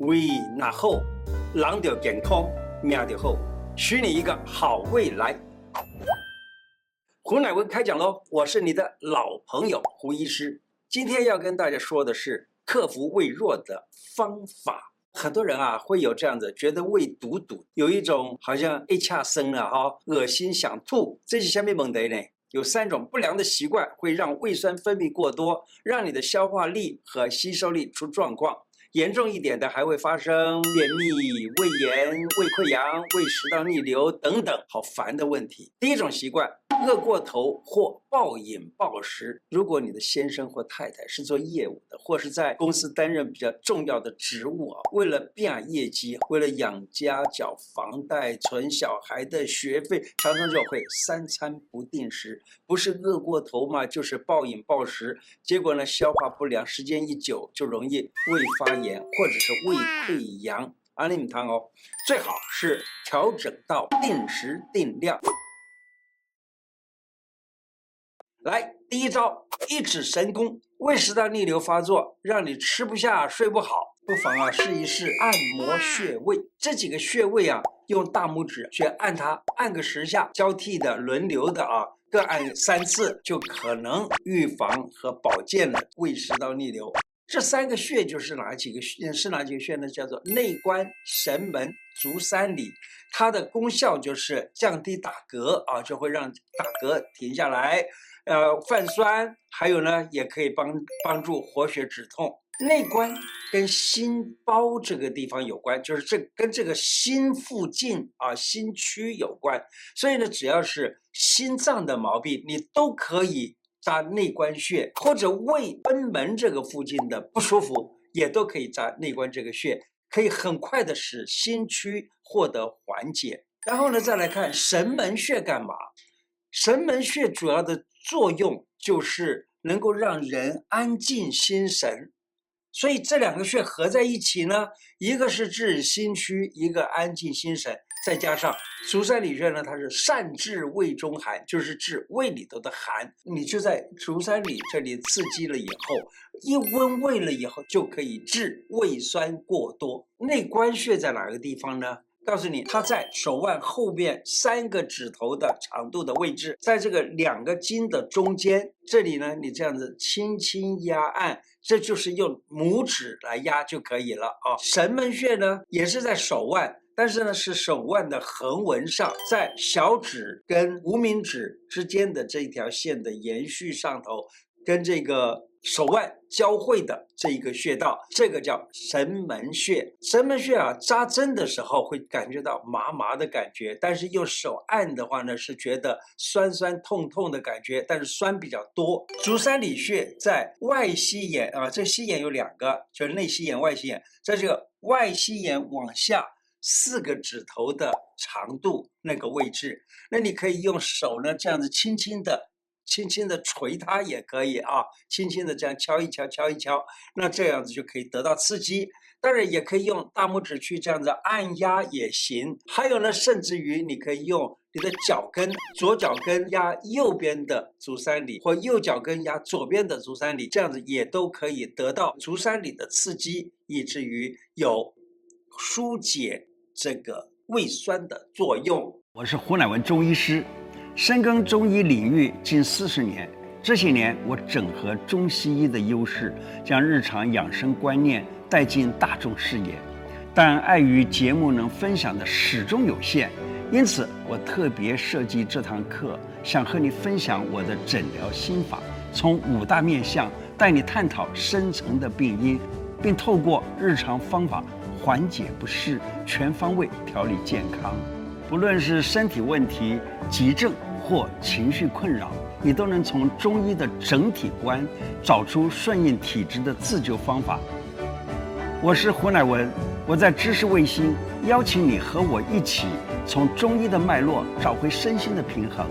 胃那好，人就健康，命就好，许你一个好未来。胡乃文开讲喽！我是你的老朋友胡医师，今天要跟大家说的是克服胃弱的方法。很多人啊会有这样子，觉得胃堵堵，有一种好像一恰生了哈，恶心想吐。这是下面问题呢？有三种不良的习惯会让胃酸分泌过多，让你的消化力和吸收力出状况。严重一点的还会发生便秘、胃炎、胃溃疡、胃食道逆流等等，好烦的问题。第一种习惯，饿过头或暴饮暴食。如果你的先生或太太是做业务的，或是在公司担任比较重要的职务啊，为了变业绩，为了养家、缴房贷、存小孩的学费，常常就会三餐不定时，不是饿过头嘛，就是暴饮暴食。结果呢，消化不良，时间一久就容易胃发炎或者是胃溃疡，安利米汤哦，最好是调整到定时定量。来，第一招，一指神功，胃食道逆流发作，让你吃不下、睡不好，不妨啊试一试按摩穴位。这几个穴位啊，用大拇指去按它，按个十下，交替的、轮流的啊，各按三次，就可能预防和保健了胃食道逆流。这三个穴就是哪几个穴？是哪几个穴呢？叫做内关、神门、足三里。它的功效就是降低打嗝啊，就会让打嗝停下来。呃，泛酸，还有呢，也可以帮帮助活血止痛。内关跟心包这个地方有关，就是这跟这个心附近啊，心区有关。所以呢，只要是心脏的毛病，你都可以。扎内关穴，或者胃贲门这个附近的不舒服，也都可以扎内关这个穴，可以很快的使心区获得缓解。然后呢，再来看神门穴干嘛？神门穴主要的作用就是能够让人安静心神。所以这两个穴合在一起呢，一个是治心虚，一个安静心神，再加上足三里穴呢，它是善治胃中寒，就是治胃里头的寒。你就在足三里这里刺激了以后，一温胃了以后，就可以治胃酸过多。内关穴在哪个地方呢？告诉你，它在手腕后边三个指头的长度的位置，在这个两个筋的中间，这里呢，你这样子轻轻压按，这就是用拇指来压就可以了啊。神门穴呢，也是在手腕，但是呢，是手腕的横纹上，在小指跟无名指之间的这一条线的延续上头，跟这个。手腕交汇的这一个穴道，这个叫神门穴。神门穴啊，扎针的时候会感觉到麻麻的感觉，但是用手按的话呢，是觉得酸酸痛痛的感觉，但是酸比较多。足三里穴在外膝眼啊，这膝眼有两个，就是内膝眼、外膝眼，在这个外膝眼往下四个指头的长度那个位置，那你可以用手呢这样子轻轻的。轻轻的捶它也可以啊，轻轻的这样敲一敲，敲一敲，那这样子就可以得到刺激。当然也可以用大拇指去这样子按压也行。还有呢，甚至于你可以用你的脚跟，左脚跟压右边的足三里，或右脚跟压左边的足三里，这样子也都可以得到足三里的刺激，以至于有疏解这个胃酸的作用。我是胡乃文中医师。深耕中医领域近四十年，这些年我整合中西医的优势，将日常养生观念带进大众视野。但碍于节目能分享的始终有限，因此我特别设计这堂课，想和你分享我的诊疗心法，从五大面向带你探讨深层的病因，并透过日常方法缓解不适，全方位调理健康。不论是身体问题、急症。或情绪困扰，你都能从中医的整体观找出顺应体质的自救方法。我是胡乃文，我在知识卫星邀请你和我一起从中医的脉络找回身心的平衡。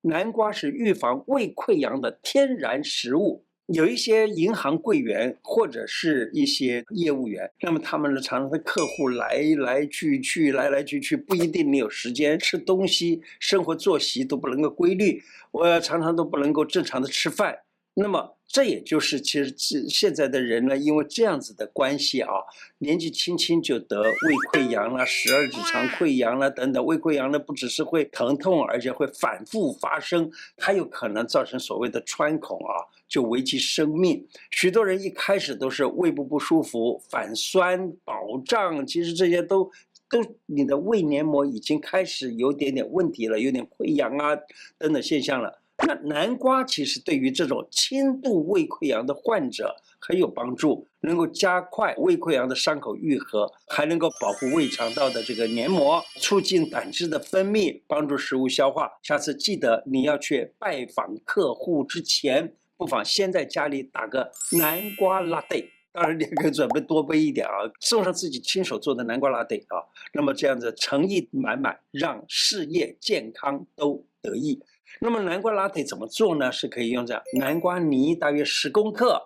南瓜是预防胃溃疡的天然食物。有一些银行柜员或者是一些业务员，那么他们的，常常的客户来来去去，来来去去，不一定你有时间吃东西，生活作息都不能够规律，我常常都不能够正常的吃饭。那么这也就是其实这现在的人呢，因为这样子的关系啊，年纪轻轻就得胃溃疡了、十二指肠溃疡了等等。胃溃疡呢，不只是会疼痛，而且会反复发生，还有可能造成所谓的穿孔啊，就危及生命。许多人一开始都是胃部不舒服、反酸、饱胀，其实这些都都你的胃黏膜已经开始有点点问题了，有点溃疡啊等等现象了。那南瓜其实对于这种轻度胃溃疡的患者很有帮助，能够加快胃溃疡的伤口愈合，还能够保护胃肠道的这个黏膜，促进胆汁的分泌，帮助食物消化。下次记得你要去拜访客户之前，不妨先在家里打个南瓜拉蒂，当然你可以准备多杯一点啊，送上自己亲手做的南瓜拉蒂啊。那么这样子诚意满满，让事业健康都得意。那么南瓜拿铁怎么做呢？是可以用这样：南瓜泥大约十公克，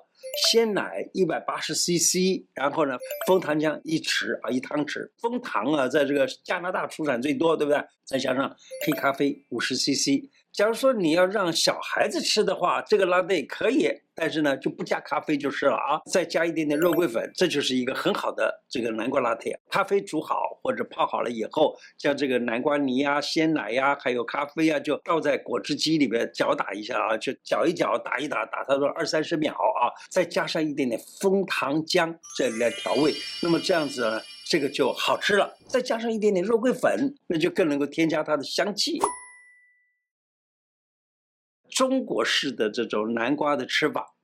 鲜奶一百八十 CC，然后呢，枫糖浆一匙啊，一汤匙。枫糖啊，在这个加拿大出产最多，对不对？再加上黑咖啡五十 CC。假如说你要让小孩子吃的话，这个拉蒂可以，但是呢就不加咖啡就是了啊，再加一点点肉桂粉，这就是一个很好的这个南瓜拉蒂。咖啡煮好或者泡好了以后，将这个南瓜泥呀、鲜奶呀，还有咖啡啊，就倒在果汁机里边搅打一下啊，就搅一搅，打一打，打它个二三十秒啊，再加上一点点枫糖浆这来调味，那么这样子呢，这个就好吃了。再加上一点点肉桂粉，那就更能够添加它的香气。中国式的这种南瓜的吃法，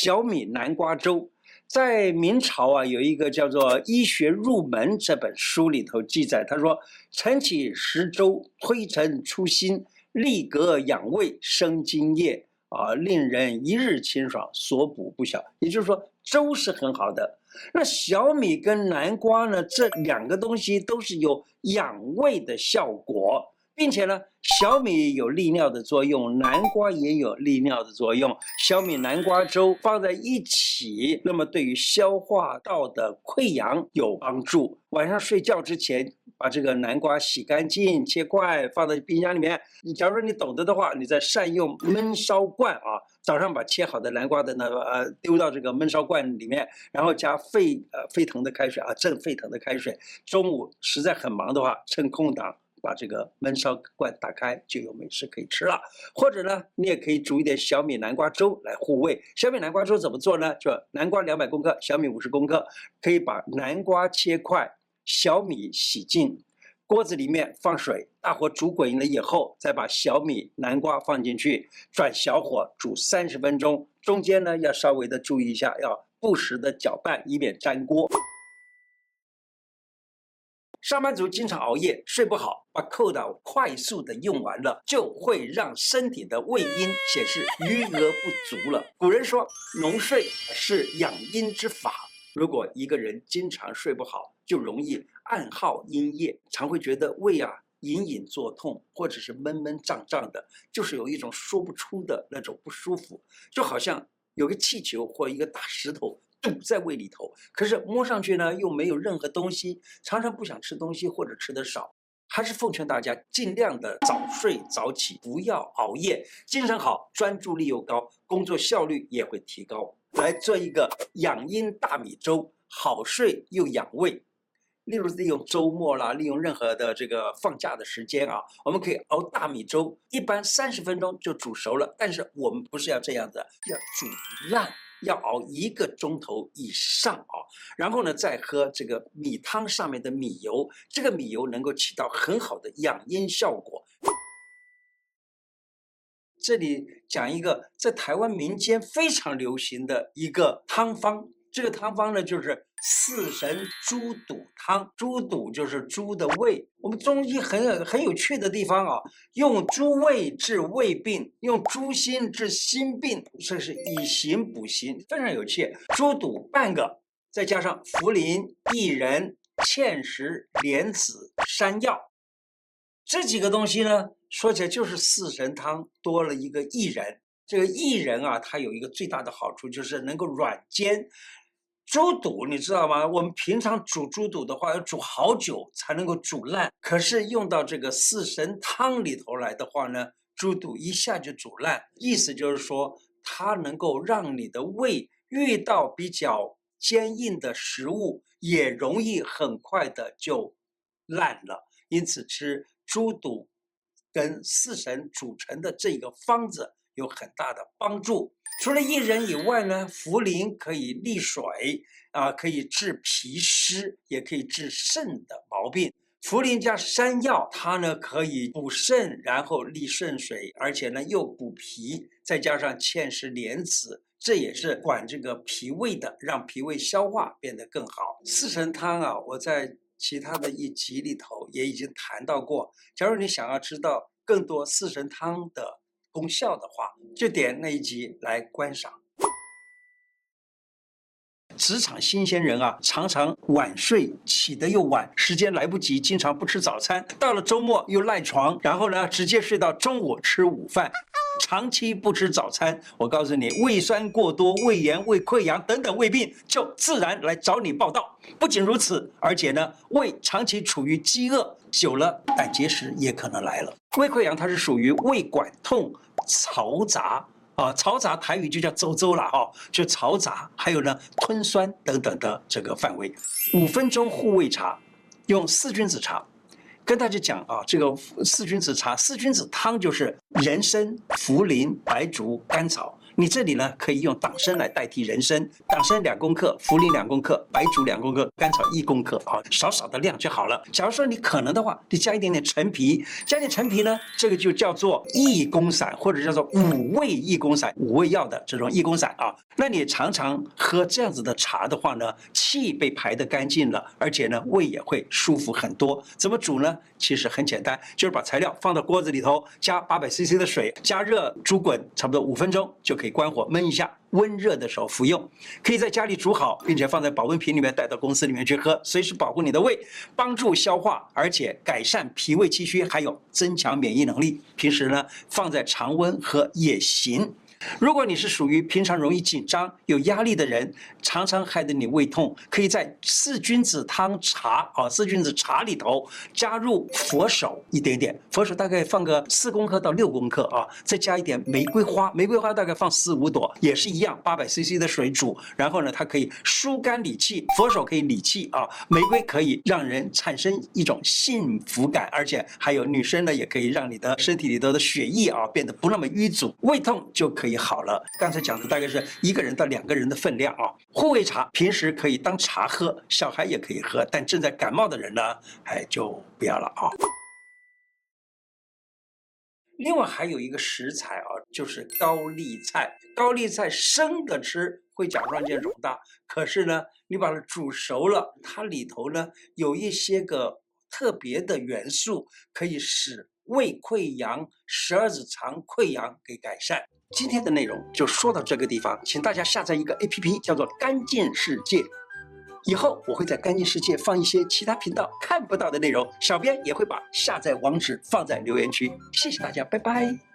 小米南瓜粥，在明朝啊，有一个叫做《医学入门》这本书里头记载，他说：“晨起食粥，推陈出新，利格养胃，生津液啊，令人一日清爽，所补不小。”也就是说，粥是很好的。那小米跟南瓜呢，这两个东西都是有养胃的效果。并且呢，小米有利尿的作用，南瓜也有利尿的作用。小米南瓜粥放在一起，那么对于消化道的溃疡有帮助。晚上睡觉之前，把这个南瓜洗干净，切块，放在冰箱里面。你假如说你懂得的话，你再善用焖烧罐啊，早上把切好的南瓜的那个呃丢到这个焖烧罐里面，然后加沸呃沸腾的开水啊，正沸腾的开水。中午实在很忙的话，趁空档。把这个焖烧罐打开，就有美食可以吃了。或者呢，你也可以煮一点小米南瓜粥来护胃。小米南瓜粥怎么做呢？就南瓜两百公克，小米五十公克，可以把南瓜切块，小米洗净，锅子里面放水，大火煮滚了以后，再把小米南瓜放进去，转小火煮三十分钟。中间呢，要稍微的注意一下，要不时的搅拌，以免粘锅。上班族经常熬夜，睡不好，把扣打快速的用完了，就会让身体的胃阴显示余额不足了。古人说，浓睡是养阴之法。如果一个人经常睡不好，就容易暗耗阴液，常会觉得胃啊隐隐作痛，或者是闷闷胀胀的，就是有一种说不出的那种不舒服，就好像有个气球或一个大石头。堵在胃里头，可是摸上去呢又没有任何东西，常常不想吃东西或者吃得少，还是奉劝大家尽量的早睡早起，不要熬夜，精神好，专注力又高，工作效率也会提高。来做一个养阴大米粥，好睡又养胃。例如利用周末啦，利用任何的这个放假的时间啊，我们可以熬大米粥，一般三十分钟就煮熟了。但是我们不是要这样子，要煮烂。要熬一个钟头以上啊，然后呢，再喝这个米汤上面的米油，这个米油能够起到很好的养阴效果。这里讲一个在台湾民间非常流行的一个汤方。这个汤方呢，就是四神猪肚汤。猪肚就是猪的胃。我们中医很有很有趣的地方啊，用猪胃治胃病，用猪心治心病，这是以形补形，非常有趣。猪肚半个，再加上茯苓、薏仁、芡实、莲子、山药，这几个东西呢，说起来就是四神汤多了一个薏仁。这个薏仁啊，它有一个最大的好处，就是能够软坚。猪肚你知道吗？我们平常煮猪肚的话，要煮好久才能够煮烂。可是用到这个四神汤里头来的话呢，猪肚一下就煮烂。意思就是说，它能够让你的胃遇到比较坚硬的食物，也容易很快的就烂了。因此，吃猪肚跟四神组成的这个方子有很大的帮助。除了薏仁以外呢，茯苓可以利水啊，可以治脾湿，也可以治肾的毛病。茯苓加山药，它呢可以补肾，然后利肾水，而且呢又补脾，再加上芡实莲子，这也是管这个脾胃的，让脾胃消化变得更好。四神汤啊，我在其他的一集里头也已经谈到过。假如你想要知道更多四神汤的功效的话，就点那一集来观赏。职场新鲜人啊，常常晚睡，起得又晚，时间来不及，经常不吃早餐，到了周末又赖床，然后呢，直接睡到中午吃午饭，长期不吃早餐，我告诉你，胃酸过多、胃炎、胃溃疡等等胃病就自然来找你报道。不仅如此，而且呢，胃长期处于饥饿，久了胆结石也可能来了。胃溃疡它是属于胃管痛、嘈杂。啊，嘈杂台语就叫周周了哈，就嘈杂，还有呢吞酸等等的这个范围。五分钟护胃茶，用四君子茶，跟大家讲啊，这个四君子茶、四君子汤就是人参、茯苓、白术、甘草。你这里呢，可以用党参来代替人参，党参两公克，茯苓两公克，白术两公克，甘草一公克啊，少少的量就好了。假如说你可能的话，你加一点点陈皮，加点陈皮呢，这个就叫做益功散，或者叫做五味益功散，五味药的这种益功散啊。那你常常喝这样子的茶的话呢，气被排得干净了，而且呢，胃也会舒服很多。怎么煮呢？其实很简单，就是把材料放到锅子里头，加八百 CC 的水，加热煮滚，差不多五分钟就可以关火焖一下，温热的时候服用。可以在家里煮好，并且放在保温瓶里面带到公司里面去喝，随时保护你的胃，帮助消化，而且改善脾胃气虚，还有增强免疫能力。平时呢，放在常温喝也行。如果你是属于平常容易紧张、有压力的人，常常害得你胃痛，可以在四君子汤茶啊，四君子茶里头加入佛手一点点，佛手大概放个四公克到六公克啊，再加一点玫瑰花，玫瑰花大概放四五朵，也是一样，八百 CC 的水煮，然后呢，它可以疏肝理气，佛手可以理气啊，玫瑰可以让人产生一种幸福感，而且还有女生呢，也可以让你的身体里头的血液啊变得不那么淤阻，胃痛就可以以。好了，刚才讲的大概是一个人到两个人的分量啊。护胃茶平时可以当茶喝，小孩也可以喝，但正在感冒的人呢，哎，就不要了啊。另外还有一个食材啊，就是高丽菜。高丽菜生的吃会甲状腺肿大，可是呢，你把它煮熟了，它里头呢有一些个特别的元素，可以使胃溃疡、十二指肠溃疡给改善。今天的内容就说到这个地方，请大家下载一个 APP，叫做“干净世界”。以后我会在“干净世界”放一些其他频道看不到的内容，小编也会把下载网址放在留言区。谢谢大家，拜拜。